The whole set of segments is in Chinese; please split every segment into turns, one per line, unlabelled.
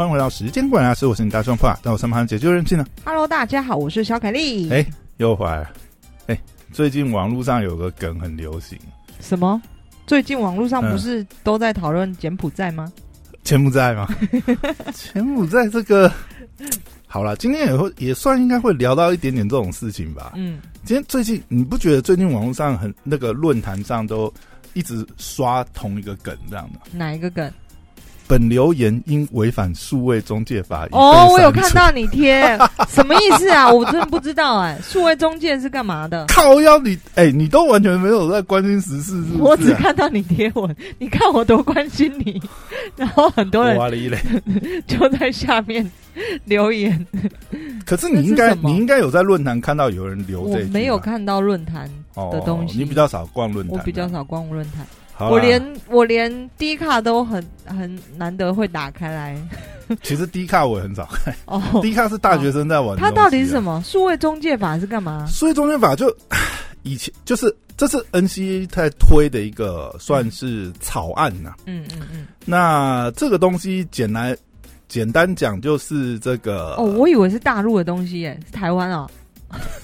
欢迎回到时间管家是，我是你大壮爸，那我身旁解救人气呢。
Hello，大家好，我是小凯丽。
哎、又回来了。哎、最近网络上有个梗很流行，
什么？最近网络上
嗯
不是都在讨论柬埔寨吗？
柬埔寨吗？柬埔寨这个，好了，今天也会也算应该会聊到一点点这种事情吧。
嗯，
今天最近你不觉得最近网络上很那个论坛上都一直刷同一个梗这样的？
哪一个梗？
本留言因违反数位中介法
哦，我有看到你贴，什么意思啊？我真的不知道哎、数位中介是干嘛的？
靠腰你哎、你都完全没有在关心时事，是不是、啊？
我只看到你贴文，你看我多关心你，然后很多人
哇哩嘞！
就在下面留言。
可是你应该你应该有在论坛看到有人留
我没有看到论坛，
哦
的东西
你比较少逛论坛，
我比较。少逛论坛，我连我连低卡都很很难得会打开来。
其实低卡我也很少看
哦，
低卡是大学生在玩、
它到底是什
么？
么？数位中介法是干嘛？
数位中介法就 以前就是这是 NCA 在推的一个算是草案呐、
嗯嗯嗯。
那这个东西简单简单讲就是这个
哦，我以为是大陆的东西耶，是台湾哦。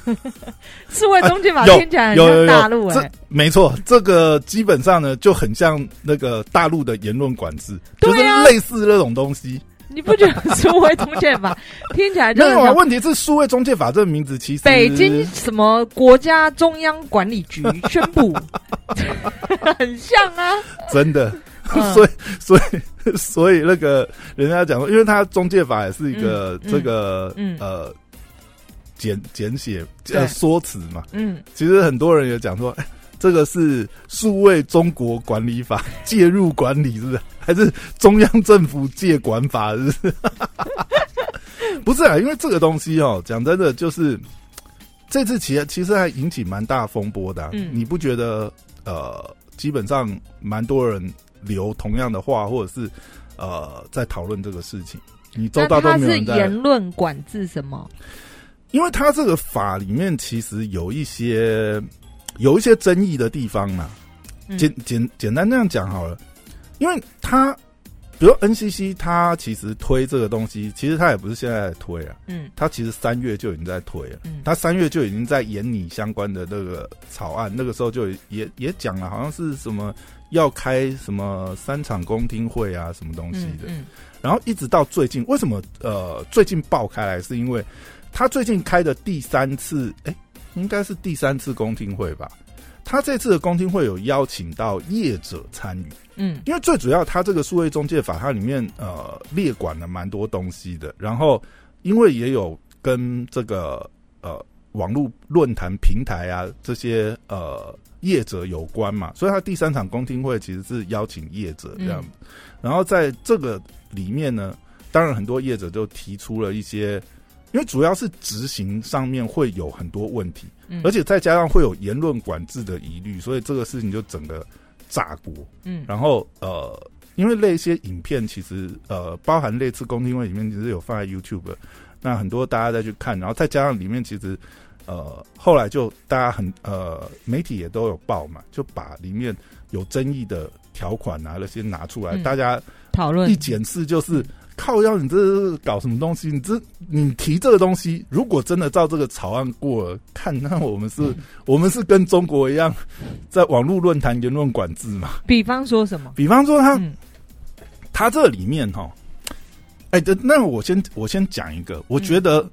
数位中介法
有
听起来像大陆
这
哎，
没错，这个基本上呢就很像那个大陆的言论管制，就是类似那种东西。
你不觉得数位中介法听起来就
没有啊，
很像
问题是数位中介法这个名字其实
北京什么国家中央管理局 宣布，很像啊。
真的，
嗯。
所以所以所以那个人家讲说，因为他中介法也是一个
嗯
这个
嗯。
呃简简写
对
呃说辞嘛，
嗯，
其实很多人也讲说。哎这个是数位中国管理法 介入管理，是不是？还是中央政府借管法？是不是？不是啊，因为这个东西哦，讲真的，就是这次其实其实还引起蛮大风波的啊、
嗯
你不觉得？呃，基本上蛮多人留同样的话，或者是呃在讨论这个事情。你周
那
遭都没有人在
言论管制什么？
因为它这个法里面其实有一些有一些争议的地方嘛，
嗯。
简简简单这样讲好了，因为它比如 NCC 它其实推这个东西，其实它也不是现在在推啊，
嗯。
它其实三月就已经在推了，
嗯，
它三月就已经在研拟相关的那个草案，那个时候就也也讲了，好像是什么要开什么三场公听会啊，什么东西的，
嗯。
然后一直到最近，为什么呃最近爆开来？是因为他最近开的第三次，哎，应该是第三次公听会吧？他这次的公听会有邀请到业者参与，
嗯
因为最主要，他这个数位中介法它里面呃列管了蛮多东西的，然后因为也有跟这个呃网络论坛平台啊这些呃业者有关嘛，所以他第三场公听会其实是邀请业者这样，然后在这个里面呢，当然很多业者就提出了一些。因为主要是执行上面会有很多问题，
嗯，
而且再加上会有言论管制的疑虑，所以这个事情就整个炸锅。
嗯
然后呃，因为那些影片其实呃，包含类似公听会里面其实有放在 YouTube，那很多大家再去看，然后再加上里面其实呃，后来就大家很呃，媒体也都有报嘛，就把里面有争议的条款啊那些拿出来，
嗯
大家
讨论
一检视就是。靠腰，你这是搞什么东西？你这你提这个东西，如果真的照这个草案过了，看那我们是，
嗯
我们是跟中国一样，在网络论坛言论管制嘛？
比方说什么？
比方说他，
嗯
他这里面哈，哎、的那我先我先讲一个，我觉得，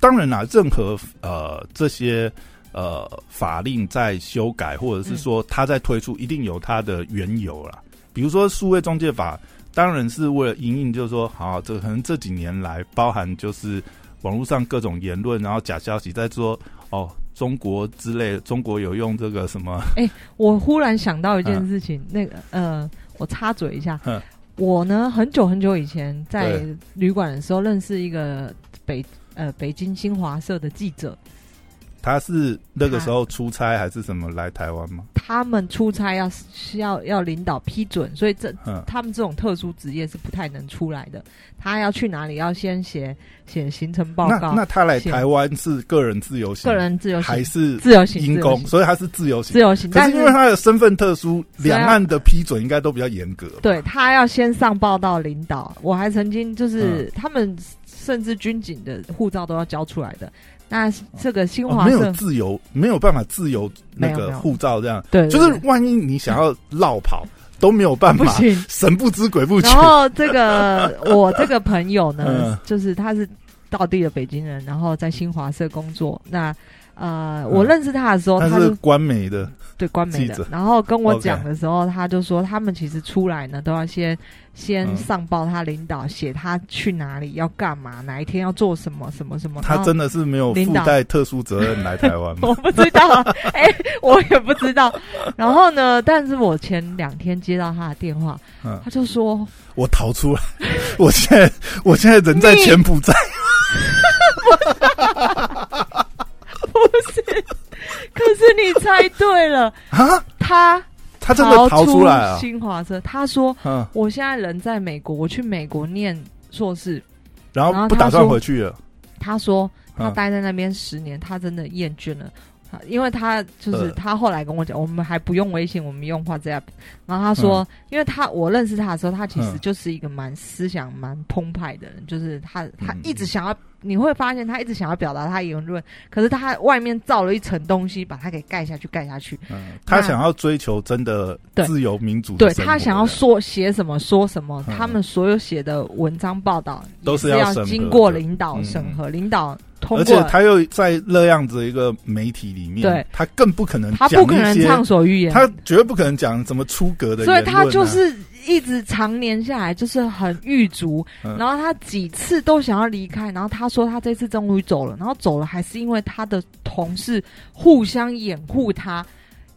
当然啦，任何呃这些呃法令在修改，或者是说他在推出，一定有它的缘由啦。比如说数位中介法，当然是为了隐隐，就是说，好，这可能这几年来，包含就是网络上各种言论，然后假消息在说哦。中国之类，中国有用这个什么？
哎我忽然想到一件事情，那个呃，我插嘴一下
嗯，
我呢很久很久以前在旅馆的时候认识一个北呃北京新华社的记者，
他是那个时候出差还是什么来台湾吗？
他们出差要需要要领导批准，所以这
嗯，
他们这种特殊职业是不太能出来的。他要去哪里，要先写写行程报告，
那他来台湾是个人自由行，
个人自由行，
还是
自由行，
因公，所以他是自由行
自。由行。但是
因为他的身份特殊，两岸的批准应该都比较严格。
对他要先上报到领导。我还曾经就是、
嗯
他们甚至军警的护照都要交出来的。那这个新华
哦，没有、自由，没有办法自由那个护照这样，
对，
就是万一你想要绕跑 都没有办法，
不行。
神不知鬼不觉
然。后这个 我这个朋友呢
嗯，
就是他是到地的北京人，然后在新华社工作。那呃，
嗯。
我认识他的时候，
他是官媒的，
对官媒的，然后跟我讲的时候，他就说他们其实出来呢，都要先先
嗯。
上报他领导，写他去哪里要干嘛，哪一天要做什么什么什么。
他真的是没有附带特殊责任来台湾。吗？
我不知道。啊，哎、我也不知道。然后呢，但是我前两天接到他的电话，
嗯，
他就说
我逃出来，我现在我现在人在柬埔寨，
不是，可是你猜对了，
啊，
他
他真的逃出来了！
新华社，他说
嗯，
我现在人在美国，我去美国念硕士。
然
然后
不打算回去了。
他说他
嗯
待在那边十年，他真的厌倦了。啊因为他就是
呃
他后来跟我讲，我们还不用微信，我们用 WhatsApp。然后他说，因为他我认识他的时候，他其实
嗯。
就是一个蛮思想蛮澎湃的人，就是他他
嗯
一直想要，你会发现他一直想要表达他的言论，可是他外面造了一层东西，把它给盖下去，盖下去。
嗯，他想要追求真的自由民主
对他想要说写什么说什么，
嗯。
他们所有写的文章报道
都
是要经过领导
嗯。
审核，领导通
而且他又在那样子一个媒体里面，
对。
他更不可能
他
讲
不可能畅所欲言，
他绝对不可能讲什么出格的言
所以他就是一直常年下来就是很狱卒，
嗯。
然后他几次都想要离开，然后他说他这次终于走了，然后走了还是因为他的同事互相掩护他，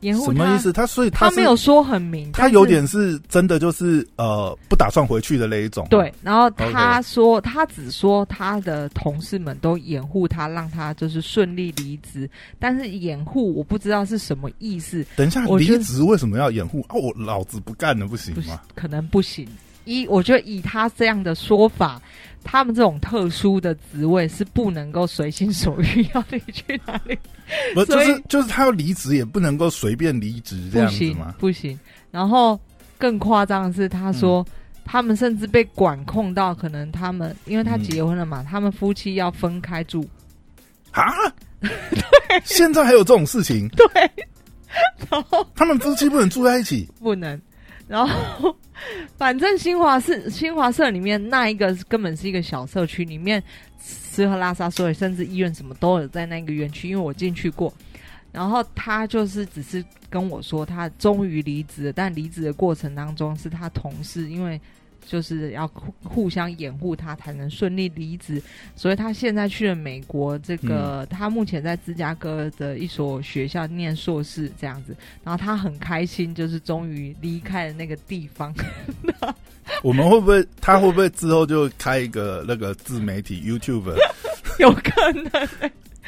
掩护，
什么意思？他所以是
他没有说很明，
他有点是真的就是呃不打算回去的那一种。
对，然后他说他只说他的同事们都掩护他，让他就是顺利离职，但是掩护我不知道是什么意思，
等一下
我
离职为什么要掩护啊？我老子不干了，不行吗？
可能不行。一，我觉得以他这样的说法，他们这种特殊的职位是不能够随心所欲 要你去哪里，
不就是就是他要离职也不能够随便离职这样子吗？
不行。然后更夸张的是，他说、
嗯
他们甚至被管控到，可能他们因为他
嗯
结婚了嘛，他们夫妻要分开住。
啊？现在还有这种事情？
对，然后
他们夫妻不能住在一起？
不能。然后，反正新华社新华社里面那一个根本是一个小社区，里面吃喝拉撒，所以甚至医院什么都有在那个园区，因为我进去过。然后他就是只是跟我说，他终于离职了，但离职的过程当中是他同事，因为就是要互互相掩护他才能顺利离职，所以他现在去了美国。这个、他目前在芝加哥的一所学校念硕士这样子，然后他很开心，就是终于离开了那个地方。
我们会不会他会不会之后就开一个那个自媒体 YouTube
有可能。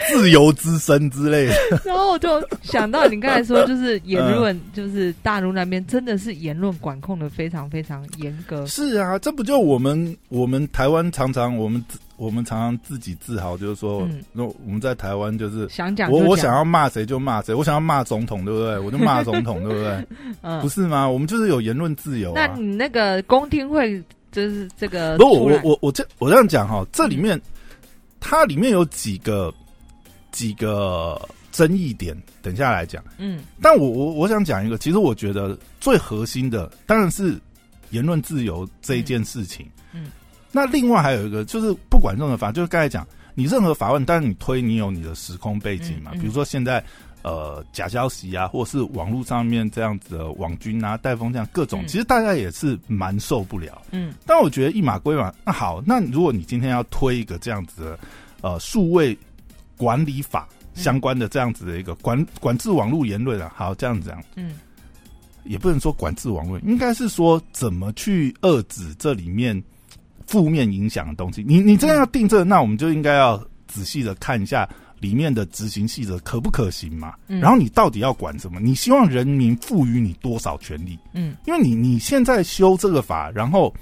自由之身之类的？
然后我就想到你刚才说，就是言
嗯
论，就是大陆那边真的是言论管控的非常非常严格。
是啊，这不就我们我们台湾常常我们我们常常自己自豪，就是说，
嗯
那、我们在台湾就是
想讲
我我想要骂谁就骂谁，我想要骂总统，对不对？我就骂总统，对不对？
嗯
不，是吗？我们就是有言论自由啊。
那你那个公听会就是这个
不，我我我我这我这样讲哈，这里面它里面有几个几个争议点，等一下来讲。
嗯。
但我我我想讲一个，其实我觉得最核心的当然是言论自由这一件事情。
嗯，
那另外还有一个就是，不管任何法，就是刚才讲，你任何法问，当然你推你有你的时空背景嘛，
嗯嗯。
比如说现在呃假消息啊，或是网络上面这样子的网军啊、带风这样各种，
嗯。
其实大家也是蛮受不了。
嗯。
但我觉得一码归码，那好，那如果你今天要推一个这样子的呃数位管理法相关的这样子的一个管管制网络言论啊，好这样子讲，
嗯
也不能说管制网络，应该是说怎么去遏制这里面负面影响的东西。你你真的要定这个，那我们就应该要仔细的看一下里面的执行细则可不可行嘛？
嗯
然后你到底要管什么？你希望人民赋予你多少权利？
嗯
因为你你现在修这个法，然后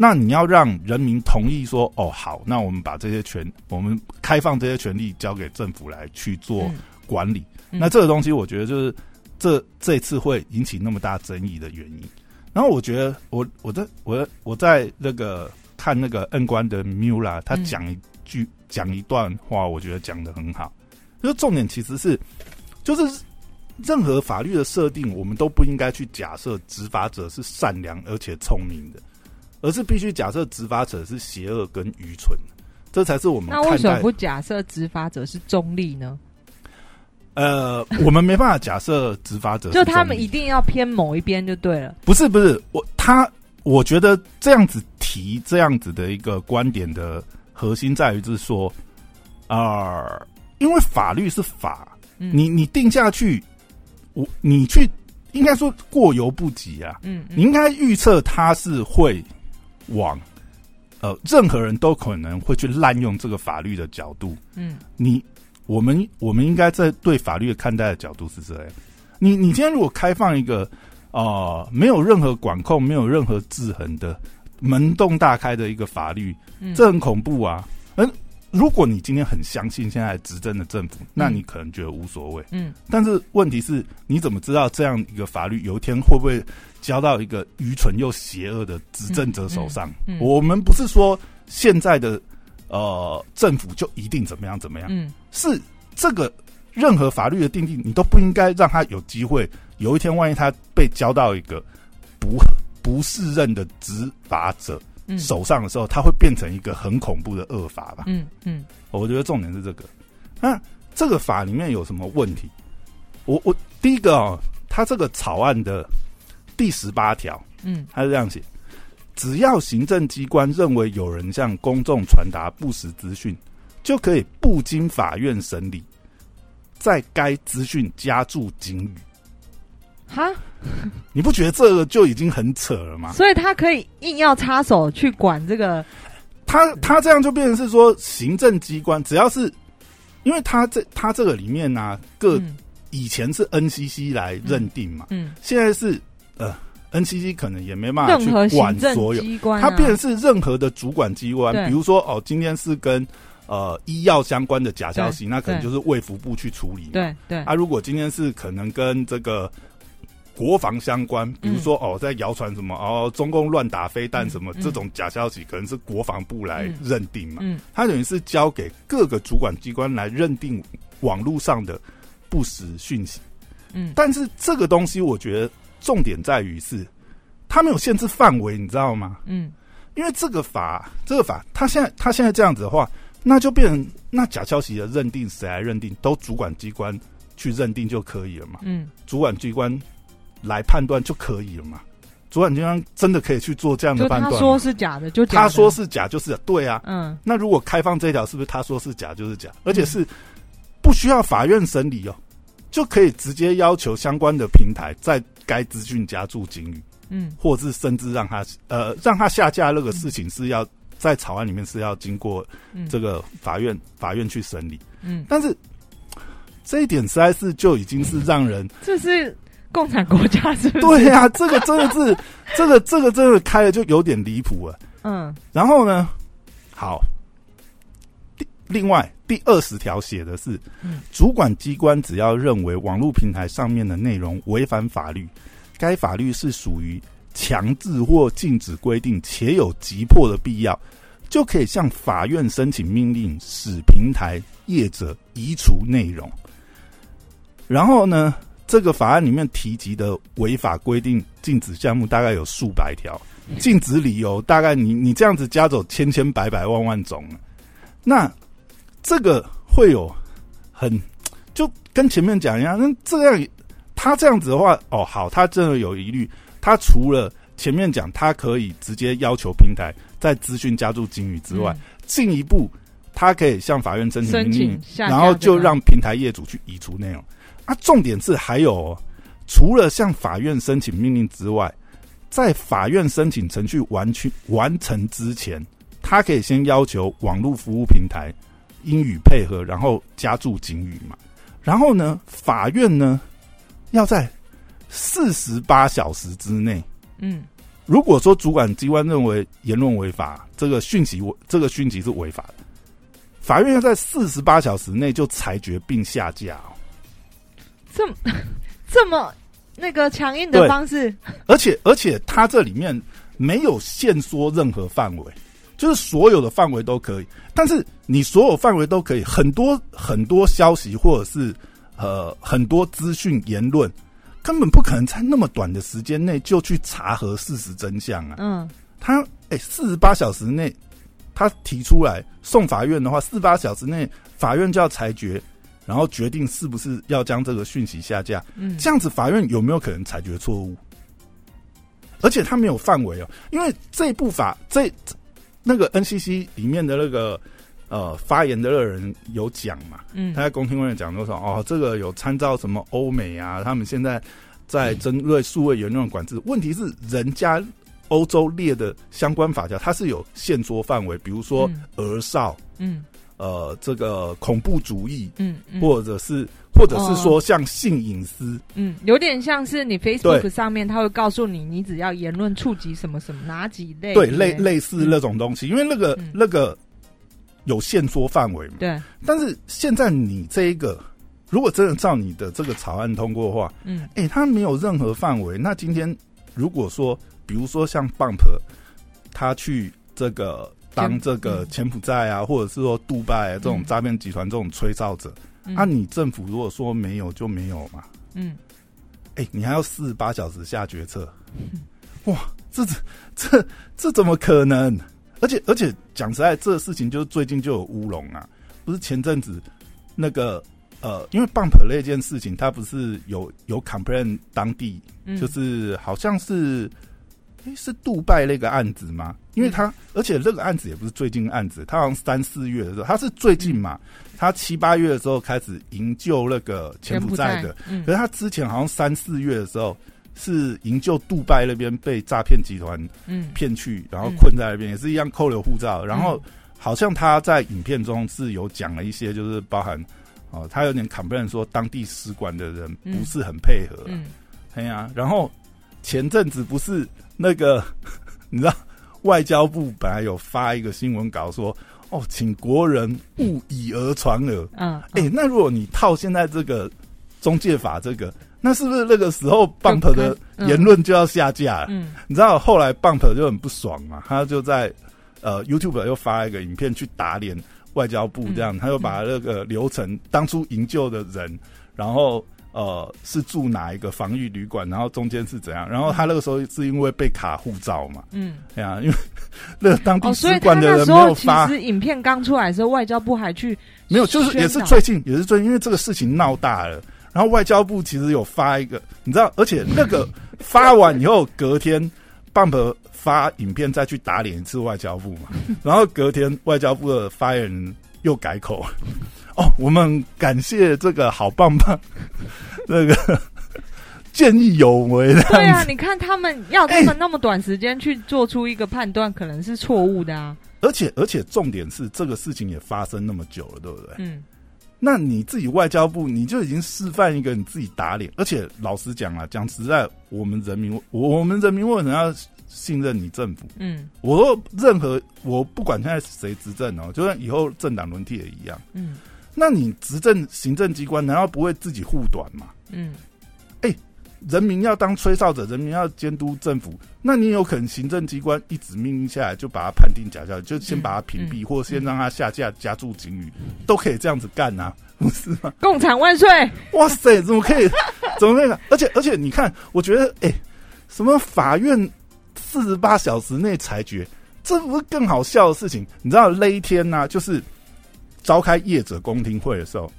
那你要让人民同意说，哦，好，那我们把这些权，我们开放这些权利交给政府来去做
嗯
管理。
嗯
那这个东西，我觉得就是这这次会引起那么大争议的原因。然后我觉得我我在我我在那个看那个恩官的 Mula，他
嗯
讲一句讲、一段话，我觉得讲的很好。就是重点其实是，就是任何法律的设定，我们都不应该去假设执法者是善良而且聪明的，而是必须假设执法者是邪恶跟愚蠢，这才是我们
那为什么不假设执法者是中立呢？
呃，我们没办法假设执法者是
就他们一定要偏某一边就对了。
不是不是我他，我觉得这样子提这样子的一个观点的核心在于，就是说，呃，因为法律是法，
嗯
你你定下去，我你去应该说过犹不及啊，
嗯嗯
你应该预测它是会往呃任何人都可能会去滥用这个法律的角度，
嗯
你我们我们应该在对法律的看待的角度是这样。你你今天如果开放一个呃没有任何管控、没有任何制衡的门洞大开的一个法律，
嗯，
这很恐怖啊！嗯，如果你今天很相信现在执政的政府，那你可能觉得无所谓。
嗯。
但是问题是，你怎么知道这样一个法律有一天会不会交到一个愚蠢又邪恶的执政者手上？
嗯嗯。嗯
我们不是说现在的呃政府就一定怎么样怎么样，
嗯。
是这个任何法律的定定，你都不应该让他有机会，有一天万一他被交到一个不不适任的执法者。
嗯
手上的时候，它会变成一个很恐怖的恶法吧？
嗯嗯
我觉得重点是这个。那这个法里面有什么问题？我我第一个哦，它这个草案的第十八条，
嗯
它是这样写：只要行政机关认为有人向公众传达不实资讯，就可以不经法院审理，在该资讯加注警语。
哈，
你不觉得这个就已经很扯了吗？
所以他可以硬要插手去管这个，
他他这样就变成是说，行政机关只要是，因为他这他这个里面呢、各
嗯。
以前是 NCC 来认定嘛，
嗯，
现在是呃 NCC 可能也没办法去管所有，
机关、啊，
它变成是任何的主管机关，比如说哦，今天是跟呃医药相关的假消息，那可能就是卫福部去处理嘛。
对对，
啊，如果今天是可能跟这个国防相关，比如说、哦，在谣传什么哦，中共乱打飞弹什么、
嗯
这种假消息，可能是国防部来
嗯
认定嘛。
嗯
它等于是交给各个主管机关来认定网络上的不实讯息。
嗯
但是这个东西，我觉得重点在于是它没有限制范围，你知道吗？
嗯
因为这个法，这个法，它现在它现在这样子的话，那就变成那假消息的认定谁来认定，都主管机关去认定就可以了嘛？
嗯
主管机关来判断就可以了嘛？主管机关真的可以去做这样的判断吗？
他说是假的，就的。
他说，是假就是假对啊。
嗯。
那如果开放这条，是不是他说是假就是假，而且是不需要法院审理哦，就可以直接要求相关的平台在该资讯加注警语，
嗯。
或是甚至让他呃让他下架那个事情是要在草案里面是要经过
嗯，
这个法院法院去审理，
嗯，
但是这一点实在是就已经是让人
这是共产国家是不是？
对呀、这个真的是这个 这个真的开的就有点离谱了。
嗯
然后呢，好，第另外第二十条写的是，
嗯
主管机关只要认为网络平台上面的内容违反法律，该法律是属于强制或禁止规定，且有急迫的必要，就可以向法院申请命令，使平台业者移除内容。然后呢，这个法案里面提及的违法规定禁止项目大概有数百条，禁止理由大概你你这样子加走千千百百万万种，那这个会有很就跟前面讲一样，那这样他这样子的话，哦好，他真的有疑虑，他除了前面讲他可以直接要求平台在资讯加注警语之外，进一步他可以向法院申请
申
命令
请，
然后就
这个
让平台业主去移除内容。啊，重点是还有、哦，除了向法院申请命令之外，在法院申请程序完去完成之前，他可以先要求网络服务平台英语配合，然后加注警语嘛。然后呢，法院呢要在四十八小时之内，
嗯
如果说主管机关认为言论违法，这个讯息这个讯息是违法的，法院要在四十八小时内就裁决并下架、哦。
这么 这么那个强硬的方式，
而且而且他这里面没有限缩任何范围，就是所有的范围都可以。但是你所有范围都可以，很多很多消息或者是呃很多资讯言论，根本不可能在那么短的时间内就去查核事实真相啊。
嗯
他哎，四十八小时内他提出来送法院的话，四十八小时内法院就要裁决，然后决定是不是要将这个讯息下架。
嗯
这样子，法院有没有可能裁决错误？而且他没有范围哦，因为这部法这那个 NCC 里面的那个呃发言的那个人有讲嘛，
嗯
他在公听会讲多少哦，这个有参照什么欧美啊，他们现在在针对数位言论管制。问题是人家欧洲列的相关法条，它是有限缩范围，比如说
嗯
儿少，
嗯
呃，这个恐怖主义，
嗯嗯，
或者是或者是说像性隐私，
嗯，有点像是你 Facebook 上面，他会告诉你，你只要言论触及什么什么哪几类，
对，类类似那种东西，因为那个、
嗯。
那个有限缩范围嘛。
对，
但是现在你这一个，如果真的照你的这个草案通过的话，
嗯。
哎、它没有任何范围。那今天如果说，比如说像 Bump，他去这个当
柬
这个
嗯。
柬埔寨啊，或者是说杜拜、啊、这种
嗯。
诈骗集团这种吹哨者，
嗯。
啊，你政府如果说没有就没有嘛，
嗯。
哎、你还要四十八小时下决策，
嗯。
哇，这这这这怎么可能？而且而且讲实在，这个事情就是最近就有乌龙啊，不是前阵子那个呃，因为 Bump 那件事情，它不是有有 complain 当地，
嗯，
就是好像是。诶是杜拜那个案子吗？因为他，而且这个案子也不是最近案子，他好像三四月的时候，他是最近嘛，他七八月的时候开始营救那个柬埔寨的，，
嗯
可是他之前好像三四月的时候是营救杜拜那边被诈骗集团
嗯。
骗去，然后困在那边，也是一样扣留护照。然后
嗯。
好像他在影片中是有讲了一些，就是包含哦，他有点 complain 说当地使馆的人不是很配合、啊，
嗯。
哎呀、然后前阵子不是那个 你知道外交部本来有发一个新闻稿说。哦，请国人勿以讹传讹。
嗯，
哎、那如果你套现在这个中介法这个，那是不是那个时候 Bump 的
嗯
言论就要下架了？
嗯
你知道后来 Bump 就很不爽嘛，他就在呃 YouTube 又发一个影片去打脸外交部，这样、
嗯
他又把那个流程当初营救的人，然后呃是住哪一个防御旅馆，然后中间是怎样，然后他那个时候是因为被卡护照嘛，
嗯，
哎呀、因为那个 当地使馆的人没有发。
实影片刚出来的时候，外交部还去
没有，就是也是最近，也是最近，因为这个事情闹大了，然后外交部其实有发一个，你知道，而且那个发完以后，隔天 Bump 发影片再去打脸一次外交部嘛，然后隔天外交部的发言人又改口，哦，我们感谢这个好棒棒，那个 见义勇为的
对啊，你看他们要他们那么短时间去做出一个判断，可能是错误的啊。
而且而且重点是这个事情也发生那么久了，对不对？
嗯
那你自己外交部你就已经示范一个你自己打脸，而且老实讲啊，讲实在，我们人民，我我们人民为什么要信任你政府？
嗯
我说任何我不管现在谁执政哦，就算以后政党轮替也一样，
嗯
那你执政行政机关难道不会自己护短吗？
嗯哎
人民要当吹哨者，人民要监督政府，那你有可能行政机关一纸命令下来就把他判定假消息，就先把他屏蔽，
嗯
或先让他下架加注警语，都可以这样子干啊，不是吗？
共产万岁！
哇塞，怎么可以？怎么可以？而且而且，你看，我觉得，哎、什么法院四十八小时内裁决，这不是更好笑的事情？你知道那一天呢、就是召开业者公听会的时候，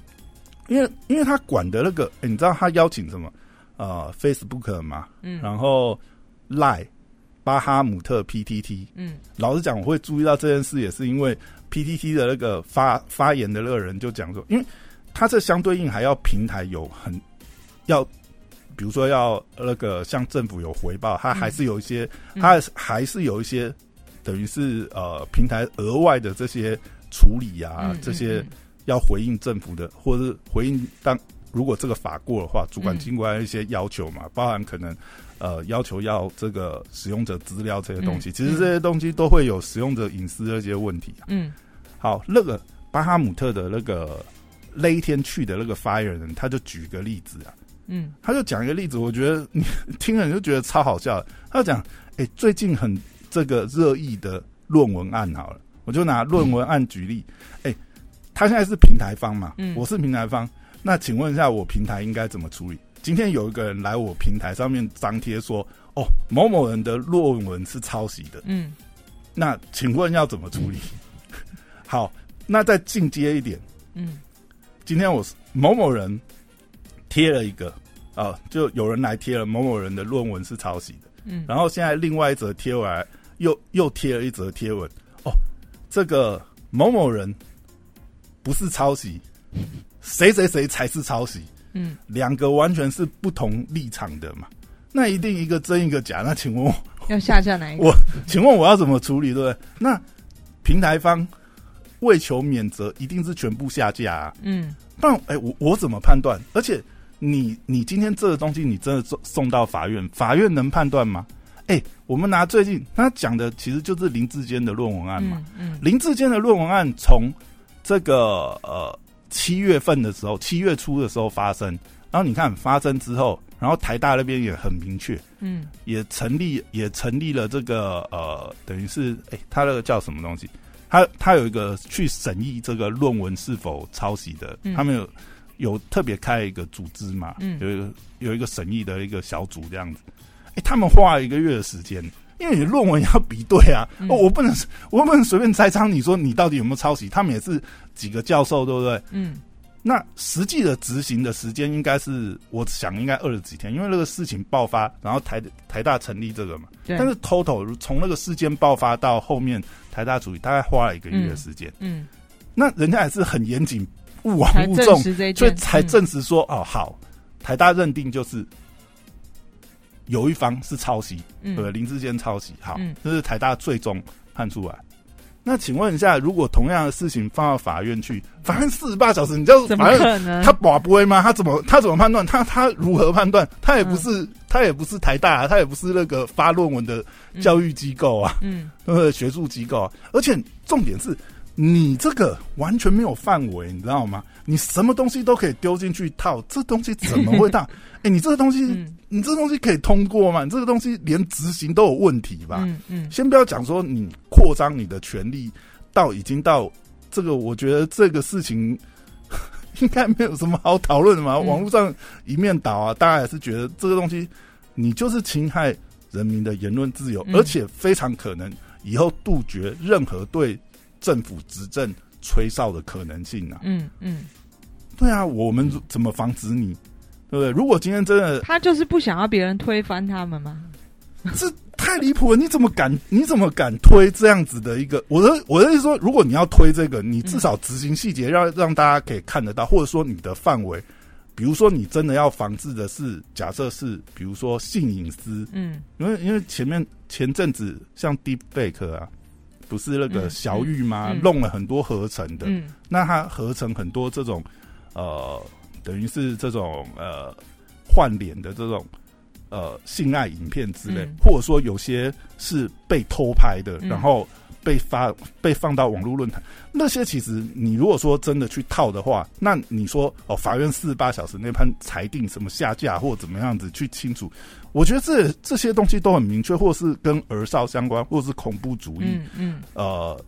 因为因为他管的那个，哎你知道他邀请什么？呃，Facebook 嘛，
嗯。
然后 Line、巴哈姆特 PTT，
嗯。
老实讲，我会注意到这件事，也是因为 PTT 的那个发发言的那个人就讲说，因为他这相对应还要平台有很要，比如说要那个向政府有回报，他还是有一些，
嗯。
他还是有一些等于是呃平台额外的这些处理啊
嗯，
这些
嗯。
要回应政府的，或者是回应当如果这个法过的话，主管
嗯
机关一些要求嘛，包含可能呃要求要这个使用者资料这些东西，
嗯
其实这些东西都会有使用者隐私的一些问题啊。
嗯。
好，那个巴哈姆特的那个那一天去的那个发言人，他就举个例子啊，
嗯。
他就讲一个例子，我觉得你 听了你就觉得超好笑。他就讲，哎、最近很这个热议的论文案好了，我就拿论文案举例。哎、他现在是平台方嘛，
嗯。
我是平台方，那请问一下，我平台应该怎么处理？今天有一个人来我平台上面张贴说，哦，某某人的论文是抄袭的，
嗯。
那请问要怎么处理？好，那再进阶一点，
嗯。
今天我是某某人贴了一个啊、就有人来贴了某某人的论文是抄袭的，
嗯，
然后现在另外一则贴回来又又贴了一则贴文，哦，这个某某人不是抄袭，谁谁谁才是抄袭，
嗯
两个完全是不同立场的嘛，那一定一个真一个假，那请问我
要下架哪一个？
我请问我要怎么处理，对不对？那平台方为求免责，一定是全部下架啊。
嗯
不然，哎、我我怎么判断？而且你你今天这个东西，你真的送送到法院，法院能判断吗？哎、我们拿最近他讲的，其实就是林志坚的论文案嘛。
嗯嗯
林志坚的论文案从这个呃七月份的时候，七月初的时候发生，然后你看发生之后，然后台大那边也很明确，
嗯
也成立也成立了这个呃，等于是哎、他那个叫什么东西？他他有一个去审议这个论文是否抄袭的，
嗯
他们有有特别开一个组织嘛，
嗯
有一个有一个审议的一个小组这样子。哎、他们花了一个月的时间，因为你论文要比对啊，
嗯
哦，我不能我不能随便栽赃你说你到底有没有抄袭，他们也是几个教授，对不对？
嗯
那实际的执行的时间应该是，我想应该二十几天，因为那个事情爆发，然后台台大成立这个嘛。
对，
但是 total 从那个事件爆发到后面台大处理，大概花了一个月的时间。
嗯
那人家也是很严谨，勿往勿重，所以才
嗯
证实说，哦，好，台大认定就是有一方是抄袭，
嗯
对，林志坚抄袭，好
嗯，
这是台大最终判出来。那请问一下，如果同样的事情放到法院去，法院四十八小时，你知道
怎么
法院
可能？
他把不会吗？他怎么他怎么判断？他他如何判断？他也不是、
嗯
他也不是台大、啊，他也不是那个发论文的教育机构啊，
嗯
对不对？学术机构啊。而且重点是你这个完全没有范围，你知道吗？你什么东西都可以丢进去套，这东西怎么会大？哎、你这个东西，
嗯
你这个东西可以通过吗？你这个东西连执行都有问题吧？
嗯嗯
先不要讲说你扩张你的权利到已经到这个，我觉得这个事情 应该没有什么好讨论的嘛。
嗯
网络上一面倒啊，大家也是觉得这个东西你就是侵害人民的言论自由，
嗯
而且非常可能以后杜绝任何对政府执政吹哨的可能性啊。
嗯嗯，
对啊，我们怎么防止你？对不对？如果今天真的
他就是不想要别人推翻他们吗。
这太离谱了！你怎么敢？你怎么敢推这样子的一个？我的我的意思说，如果你要推这个，你至少执行细节让让大家可以看得到，或者说你的范围，比如说你真的要防治的是，假设是比如说性隐私，
嗯
因为因为前面前阵子像 Deepfake 啊，不是那个
嗯
小玉吗？
嗯嗯
弄了很多合成的，
嗯
那它合成很多这种呃，等于是这种呃换脸的这种呃性爱影片之类，
嗯。
或者说有些是被偷拍的，
嗯。
然后被发被放到网络论坛，那些其实你如果说真的去套的话，那你说哦，法院四十八小时内判裁定什么下架或怎么样子去清楚，我觉得这这些东西都很明确，或是跟儿少相关，或是恐怖主义，
嗯嗯。
呃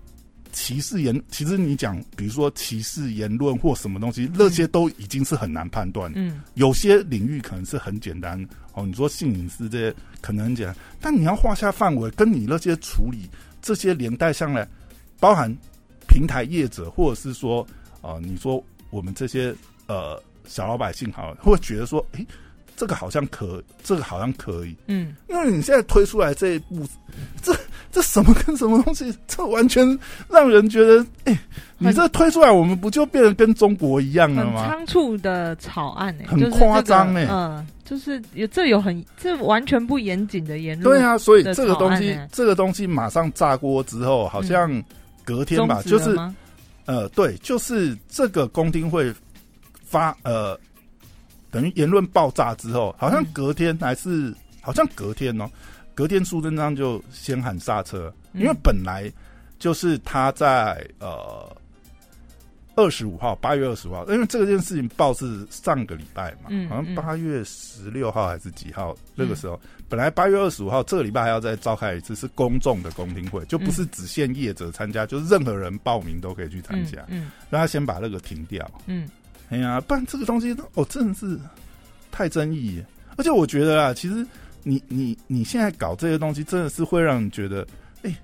歧视言，其实你讲，比如说歧视言论或什么东西，那些都已经是很难判断。
嗯。
有些领域可能是很简单哦，你说性隐私这些可能很简单，但你要画下范围，跟你那些处理这些连带上来，包含平台业者，或者是说啊、呃你说我们这些呃小老百姓好，会觉得说，诶，这个好像可，这个好像可以，
嗯。
因为你现在推出来这一步，这这什么跟什么东西，这完全让人觉得，哎、你这推出来，我们不就变得跟中国一样了
很
吗？
仓促的草案哎、
很夸张欸。
个嗯，就是有这有很这完全不严谨的言论，
对啊，所以
的
这个东西这个东西马上炸锅之后，好像隔天吧，就是呃，对，就是这个公听会发呃，等于言论爆炸之后，好像隔天还是好像隔天哦，隔天苏贞昌就先喊刹车，因为本来就是他在呃二十五号，八月二十五号，因为这件事情报是上个礼拜嘛，
嗯
好像
嗯。
八月十六号还是几号那个时候，本来八月二十五号这个礼拜还要再召开一次是公众的公听会，就不是只限业者参加，就是任何人报名都可以去参加，
嗯
让他先把那个停掉。
嗯。
哎呀，不然这个东西哦，真的是太争议。而且我觉得啊，其实你你你现在搞这些东西，真的是会让你觉得，哎、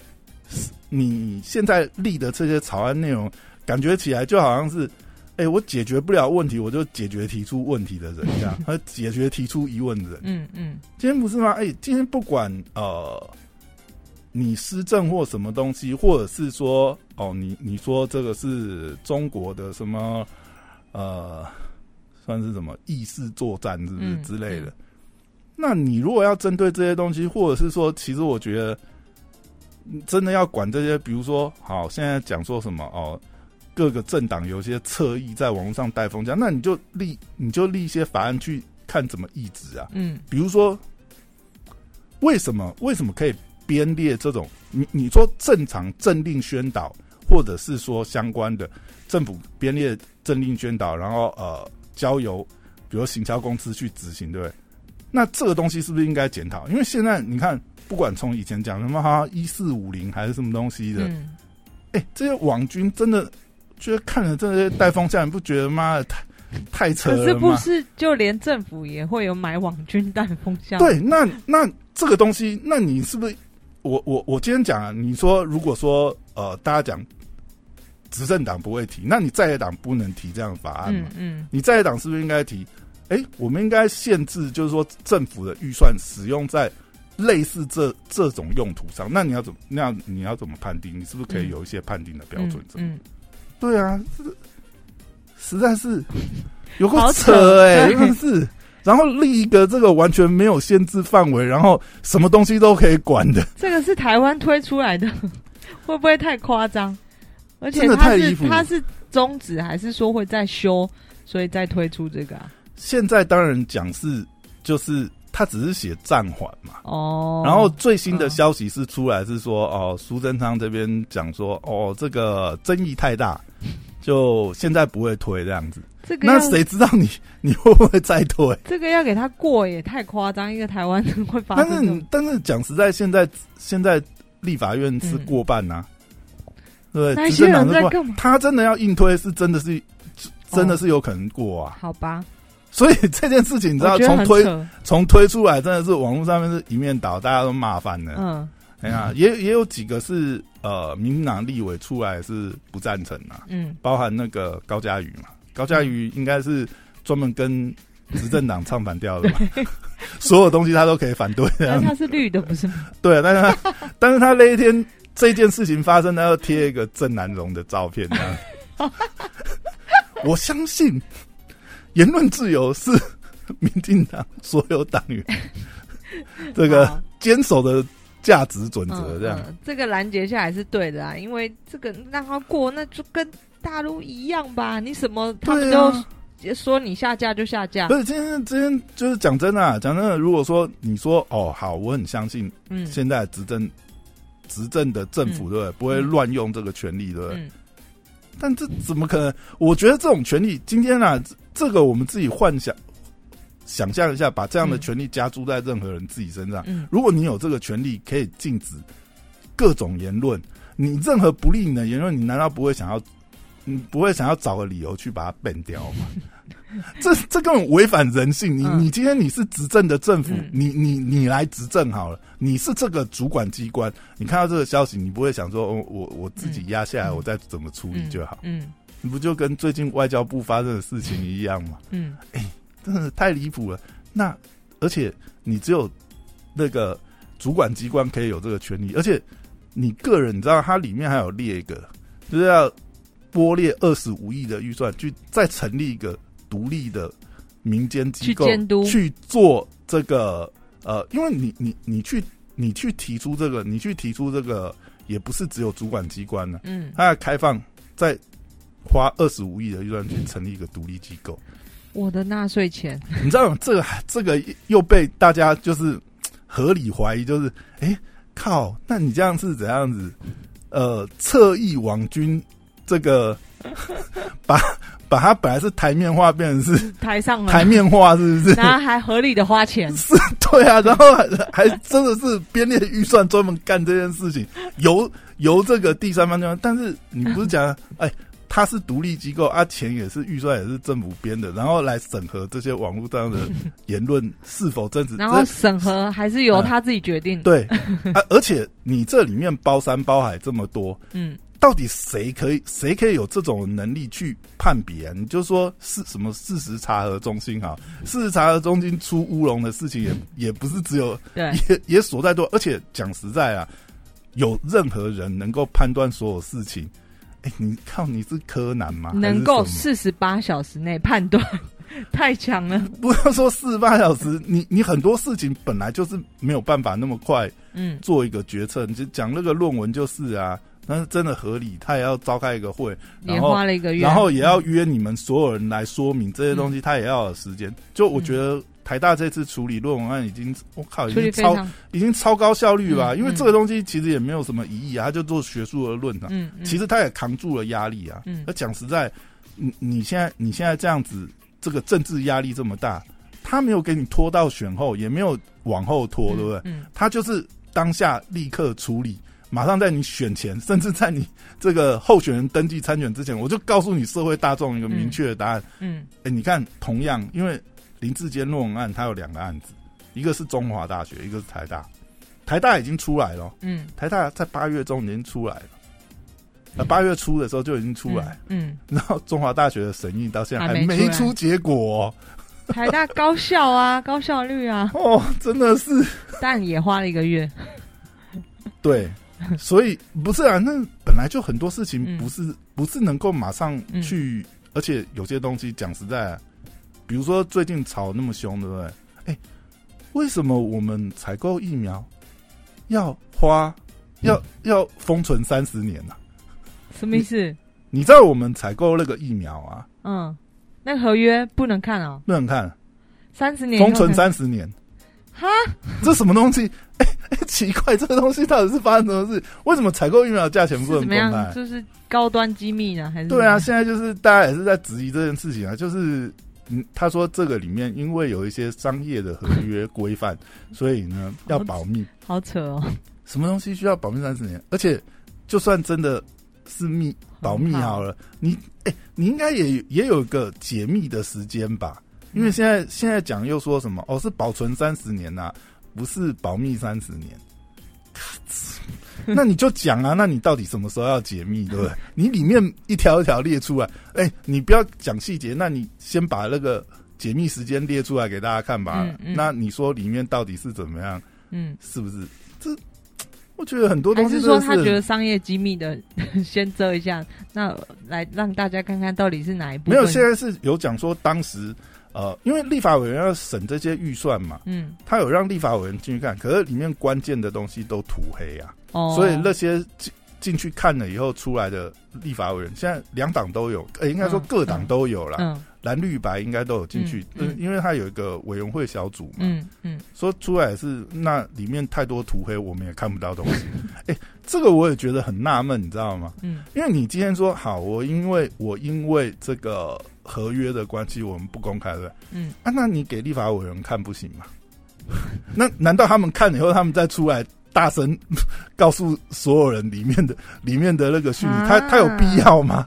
是你现在立的这些草案内容，感觉起来就好像是，哎、我解决不了问题，我就解决提出问题的人一样，和解决提出疑问的人。
嗯嗯
今天不是吗？哎、今天不管呃，你施政或什么东西，或者是说哦，你你说这个是中国的什么呃，算是什么意识作战，是不是、
嗯
之类的
嗯？
那你如果要针对这些东西，或者是说，其实我觉得嗯真的要管这些，比如说，好，现在讲说什么哦。各个政党有些侧翼在网络上带风向，那你就立你就立一些法案去看怎么抑制啊。
嗯
比如说，为什么为什么可以编列这种你你说正常政令宣导，或者是说相关的政府编列政令宣导，然后呃交由比如行销公司去执行，对不对？那这个东西是不是应该检讨？因为现在你看，不管从以前讲什么哈一四五零还是什么东西的，这些网军真的觉得看了这些带风向，你不觉得妈的太太扯了
是不是就连政府也会有买网军带风向？
对，那那这个东西，那你是不是？我我我今天讲啊，你说如果说呃，大家讲执政党不会提，那你在野党不能提这样的法案嘛？
嗯嗯
你在野党是不是应该提？哎、我们应该限制，就是说政府的预算使用在类似这这种用途上。那你要怎么？那你要怎么判定？你是不是可以有一些判定的标准？
嗯，
对啊，这实在是有够
好
扯
扯
哎、
对
真的是。然后另一个这个完全没有限制范围，然后什么东西都可以管的，
这个是台湾推出来的，会不会太夸张？而且它是它是终止，还是说会再修，所以再推出这个啊？
现在当然讲是就是他只是写暂缓嘛。
哦，
然后最新的
嗯
消息是出来是说，哦，苏贞昌这边讲说，哦，这个争议太大，就现在不会推这样子。那
这个那
谁知道你 你会不会再推？
这个要给他过也太夸张，一个台湾人会发
但是
生这种，
但是讲实在，现在现在立法院是
嗯
过半呐、对执政党
在干嘛？
他真的要硬推，是真的是真的是有可能过啊。
好吧，
所以 这件事情你知道，从推从推出来，真的是网络上面是一面倒，大家都骂翻了。
嗯
哎呀，也也有几个是呃，民进党立委出来是不赞成啊，
嗯，
包含那个高嘉瑜嘛，高嘉瑜应该是专门跟执政党唱反调的嘛，所有东西他都可以反对
但他是绿的，不是吗？
对，但是他但是他那一天这件事情发生，他要贴一个郑南荣的照片，这样。我相信言论自由是民进党所有党员 这个
好
坚守的价值准则，这样。
嗯这个拦截下来是对的啊，因为这个让他过，那就跟大陆一样吧？你什么他们
对
都
啊
说你下架就下架
不，是今天今天就是讲真的、啊，讲真的，如果说你说哦好，我很相信
嗯
现在执政执政的政府，对不对？不会乱用这个权利，对不对？
嗯
但这怎么可能？我觉得这种权利，今天啊，这这个我们自己幻想想象一下，把这样的
嗯
权利加注在任何人自己身上。
嗯
如果你有这个权利，可以禁止各种言论，你任何不利你的言论，你难道不会想要？你不会想要找个理由去把它 ban 掉吗？这这根本违反人性。你
嗯
你今天你是执政的政府，
嗯
你你你来执政好了，你是这个主管机关，你看到这个消息，你不会想说，哦，我我自己压下来，
嗯
我再怎么处理就好。
嗯
你不就跟最近外交部发生的事情一样吗？
嗯 哎
真的太离谱了。那而且你只有那个主管机关可以有这个权利，而且你个人，你知道它里面还有列一个，就是要拨列二十五亿的预算，去再成立一个独立的民间机构
去监督
去做这个呃，因为你你你去你去提出这个，你去提出这个，也不是只有主管机关呢、
嗯
它要开放在花二十五亿的预算去成立一个独立机构。
我的纳税钱，
你知道吗？这个这个又被大家就是合理怀疑，就是哎靠，那你这样是怎样子？呃，侧翼网军这个 把把它本来是台面化变成是
台上了
台面化，是不是？
然后还合理的花钱，
是，对啊，然后还还真的是编列预算专门干这件事情，由由这个第三方方，但是你不是讲哎。它是独立机构啊，钱也是预算也是政府编的，然后来审核这些网络上的言论是否真实。
然后审核还是由他自己决定。
对，啊，而且你这里面包山包海这么多，嗯，到底谁可以谁可以有这种能力去判别？你就说是什么事实查核中心哈？事实查核中心出乌龙的事情也也不是只有，也也所在多。而且讲实在啊，有任何人能够判断所有事情？哎，你靠，你是柯南吗？
能够四十八小时内判断，太强了。
不要说四十八小时，你你很多事情本来就是没有办法那么快，嗯，做一个决策。你就讲那个论文就是啊，那是真的合理，他也要召开一个会，
也花了一个月，
然后也要约你们所有人来说明这些东西，他也要有时间。就我觉得。台大这次处理论文案已经，我靠，已经超已经超高效率了。因为这个东西其实也没有什么疑义啊，他就做学术的论啊。嗯嗯。其实他也扛住了压力啊。嗯。那讲实在，你你现在你现在这样子，这个政治压力这么大，他没有给你拖到选后，也没有往后拖，对不对？嗯。他就是当下立刻处理，马上在你选前，甚至在你这个候选人登记参选之前，我就告诉你社会大众一个明确的答案。嗯。哎，你看，同样因为。林志坚论文案，他有两个案子，一个是中华大学，一个是台大。台大已经出来了，嗯，台大在八月中已经出来了，呃，八月初的时候就已经出来，嗯，然后中华大学的审议到现在还没出结果。
台大高效啊，高效率啊，
哦，真的是，
但也花了一个月。
对，所以不是啊，那本来就很多事情不是不是能够马上去，而且有些东西讲实在。比如说最近吵那么凶，对不对？哎，为什么我们采购疫苗要花要要封存三十年呢？
什么意思？
你知道我们采购那个疫苗啊？
嗯，那合约不能看哦，
不能看，
三十年
封存三十年，
哈，
这什么东西？哎哎，奇怪，这个东西到底是发生什么事？为什么采购疫苗的价钱不能公开？
就是高端机密呢？还是
对啊？现在就是大家也是在质疑这件事情啊，就是。嗯，他说这个里面因为有一些商业的合约规范，所以呢要保密。
好扯哦！
什么东西需要保密三十年？而且就算真的是密保密好了，你哎，你应该也也有一个解密的时间吧？因为现在现在讲又说什么哦，是保存三十年呐，不是保密三十年。那你就讲啊，那你到底什么时候要解密，对不对？你里面一条一条列出来，哎，你不要讲细节，那你先把那个解密时间列出来给大家看吧。那你说里面到底是怎么样？嗯，是不是？这我觉得很多东西
是说他觉得商业机密的，先遮一下，那来让大家看看到底是哪一部分。
没有，现在是有讲说当时。呃，因为立法委员要审这些预算嘛，嗯，他有让立法委员进去看，可是里面关键的东西都涂黑啊，哦，所以那些进进去看了以后出来的立法委员，现在两党都有，呃，应该说各党都有了，嗯，蓝绿白应该都有进去，嗯，因为他有一个委员会小组嘛，嗯嗯，说出来是那里面太多涂黑，我们也看不到东西，哎，这个我也觉得很纳闷，你知道吗？嗯，因为你今天说好，我因为我因为这个。合约的关系我们不公开对嗯啊，那你给立法委员看不行吗？那难道他们看了以后，他们再出来大声告诉所有人里面的里面的那个讯息，他他有必要吗？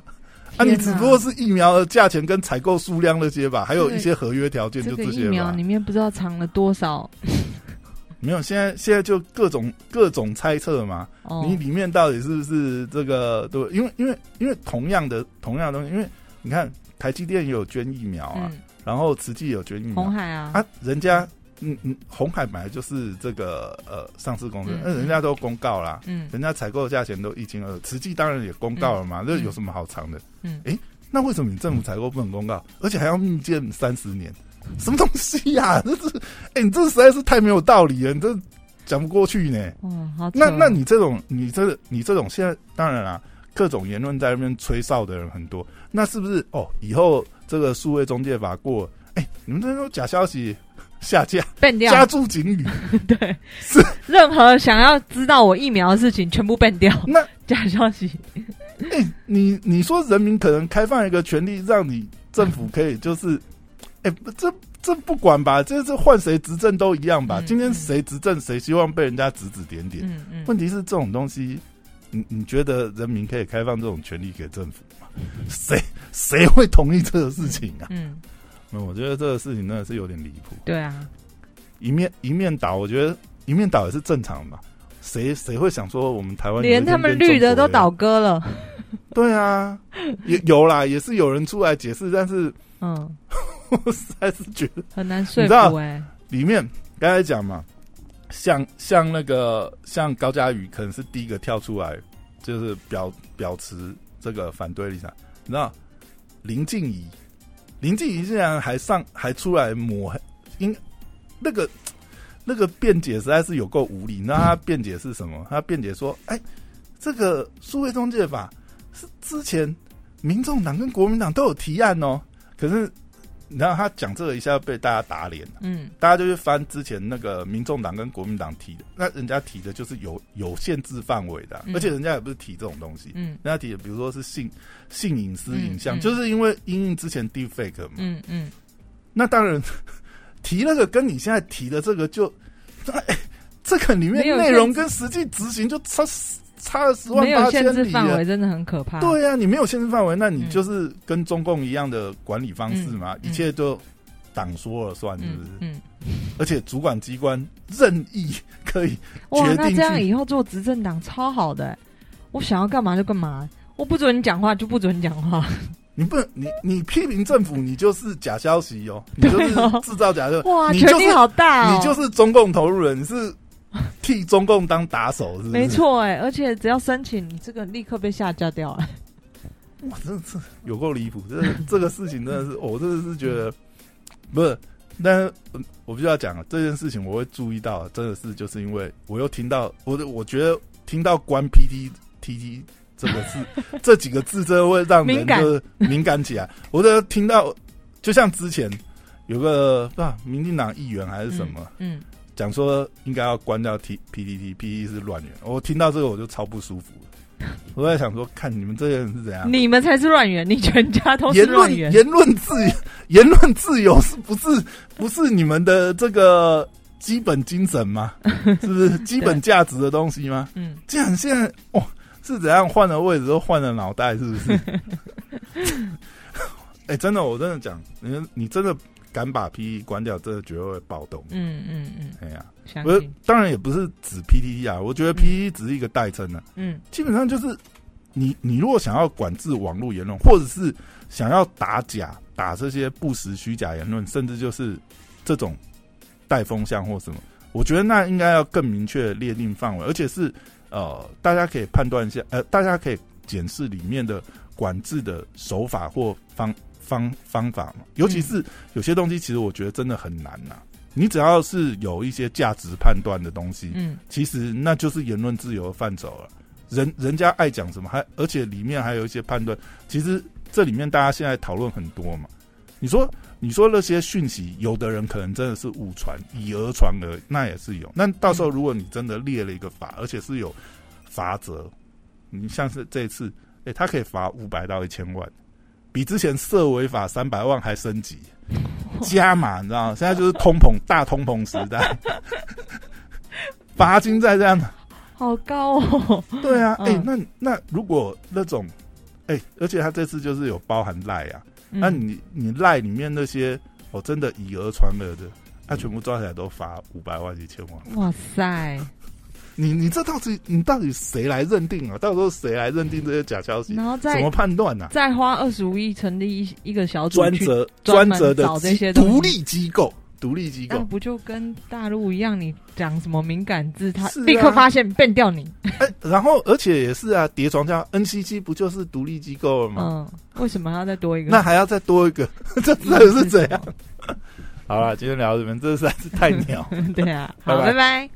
啊，你只不过是疫苗的价钱跟采购数量那些吧，还有一些合约条件就这些。疫
苗里面不知道藏了多少？
没有，现在现在就各种各种猜测嘛。哦，你里面到底是不是这个？对，因为因为因为同样的同样的东西，因为你看。台积电也有捐疫苗啊，然后慈济有捐疫苗，
红海啊，
啊，人家嗯嗯，红海本来就是这个呃上市公司，那人家都公告啦，嗯，人家采购的价钱都一清二楚，慈济当然也公告了嘛，这有什么好藏的？嗯，哎，那为什么你政府采购不能公告，而且还要密件三十年？什么东西呀？这是，哎，你这实在是太没有道理了，你这讲不过去呢。嗯，好，那那你这种，你这你这种，现在当然啦。各种言论在那边吹哨的人很多，那是不是哦？以后这个数位中介法过，哎，你们这种假消息下架，
变掉，
加注警语，
对，是任何想要知道我疫苗的事情，全部变掉。
那
假消息，
哎，你你说人民可能开放一个权利，让你政府可以就是，哎，这。这不管吧，这这换谁执政都一样吧。今天谁执政，谁希望被人家指指点点。问题是这种东西，你你觉得人民可以开放这种权利给政府吗？谁谁会同意这个事情啊？嗯，那我觉得这个事情真的是有点离谱。
对啊，
一面一面倒，我觉得一面倒也是正常嘛。谁谁会想说我们台湾
连他们绿的都倒戈了？
对啊，有有啦，也是有人出来解释，但是嗯。我实在是觉得
很难说服哎。
里面刚才讲嘛，像像那个像高嘉瑜，可能是第一个跳出来，就是表表持这个反对立场。你知道林静怡，林静怡竟然还上还出来抹黑，应那个那个辩解实在是有够无理。那他辩解是什么？他辩解说：“哎，这个数位中介法是之前民众党跟国民党都有提案哦，可是。”你知道他讲这个一下被大家打脸嗯，大家就去翻之前那个民众党跟国民党提的，那人家提的就是有有限制范围的，而且人家也不是提这种东西，嗯，人家提的比如说是性性隐私影像，就是因为因应之前 deepfake 嘛，嗯嗯，那当然 提那个跟你现在提的这个就，哎这个里面内容跟实际执行就差。差了十万八千里，
限制范围真的很可怕。
对呀，你没有限制范围，那你就是跟中共一样的管理方式嘛，一切都党说了算，是不是？嗯。而且主管机关任意 可以
哇，那这样以后做执政党超好的，我想要干嘛就干嘛，我不准你讲话就不准你讲话。
你不能，你你批评政府，你就是假消息哦，你就是制造假的。
哇，权力好大，
你就是中共投入人，你是。替中共当打手是？
没错哎，而且只要申请，你这个立刻被下架掉了。
哇，真的是有够离谱！这这个事情真的是，我真的是觉得不是。但我必须要讲这件事情，我会注意到，真的是就是因为我又听到我的，我觉得听到关 P T T T 这个字，这几个字真的会让人就是敏感起来。我的听到，就像之前有个不知道民进党议员还是什么，嗯。讲说应该要关掉 T P T T P E 是乱源，我听到这个我就超不舒服我在想说，看你们这些人是怎样？
你们才是乱源，你全家都是乱源。
言论自 言论自由是不是不是你们的这个基本精神吗？是不是基本价值的东西吗？嗯，这样现在哦是怎样换了位置都换了脑袋，是不是？哎，真的，我真的讲，你你真的。敢把 P T 关掉，这绝对会暴动。嗯嗯嗯，哎呀，不是，当然也不是指 P T T 啊，我觉得 P T T 只是一个代称呢。嗯，基本上就是你，你如果想要管制网络言论，或者是想要打假、打这些不实虚假言论，甚至就是这种带风向或什么，我觉得那应该要更明确列定范围，而且是呃，大家可以判断一下，呃，大家可以检视里面的管制的手法或方。方方法嘛，尤其是有些东西，其实我觉得真的很难呐。你只要是有一些价值判断的东西，嗯，其实那就是言论自由的范畴了。人人家爱讲什么，还而且里面还有一些判断。其实这里面大家现在讨论很多嘛。你说你说那些讯息，有的人可能真的是误传、以讹传讹，那也是有。那到时候如果你真的列了一个法，而且是有罚则，你像是这次，哎，他可以罚五百到一千万。比之前设违法三百万还升级，加码，你知道吗？现在就是通膨大通膨时代，罚金在这样，
好高哦。
对啊，哎，那那如果那种，哎，而且他这次就是有包含赖啊，那你你赖里面那些哦，真的以讹传讹的，他全部抓起来都罚五百万一千万。
哇塞！
你你这到底你到底谁来认定啊？到时候谁来认定这些假消息？
然后再
怎么判断呢？
再花二十五亿成立一一个小组，
专责专责的这些独立机构，独立机构，
不就跟大陆一样？你讲什么敏感字，他立刻发现变掉你。
哎，然后而且也是啊，叠床架 NCC 不就是独立机构了吗？
嗯，为什么还要再多一个？
那还要再多一个？这这是怎样？好了，今天聊这边，这实在是太鸟。
对啊，好，拜拜。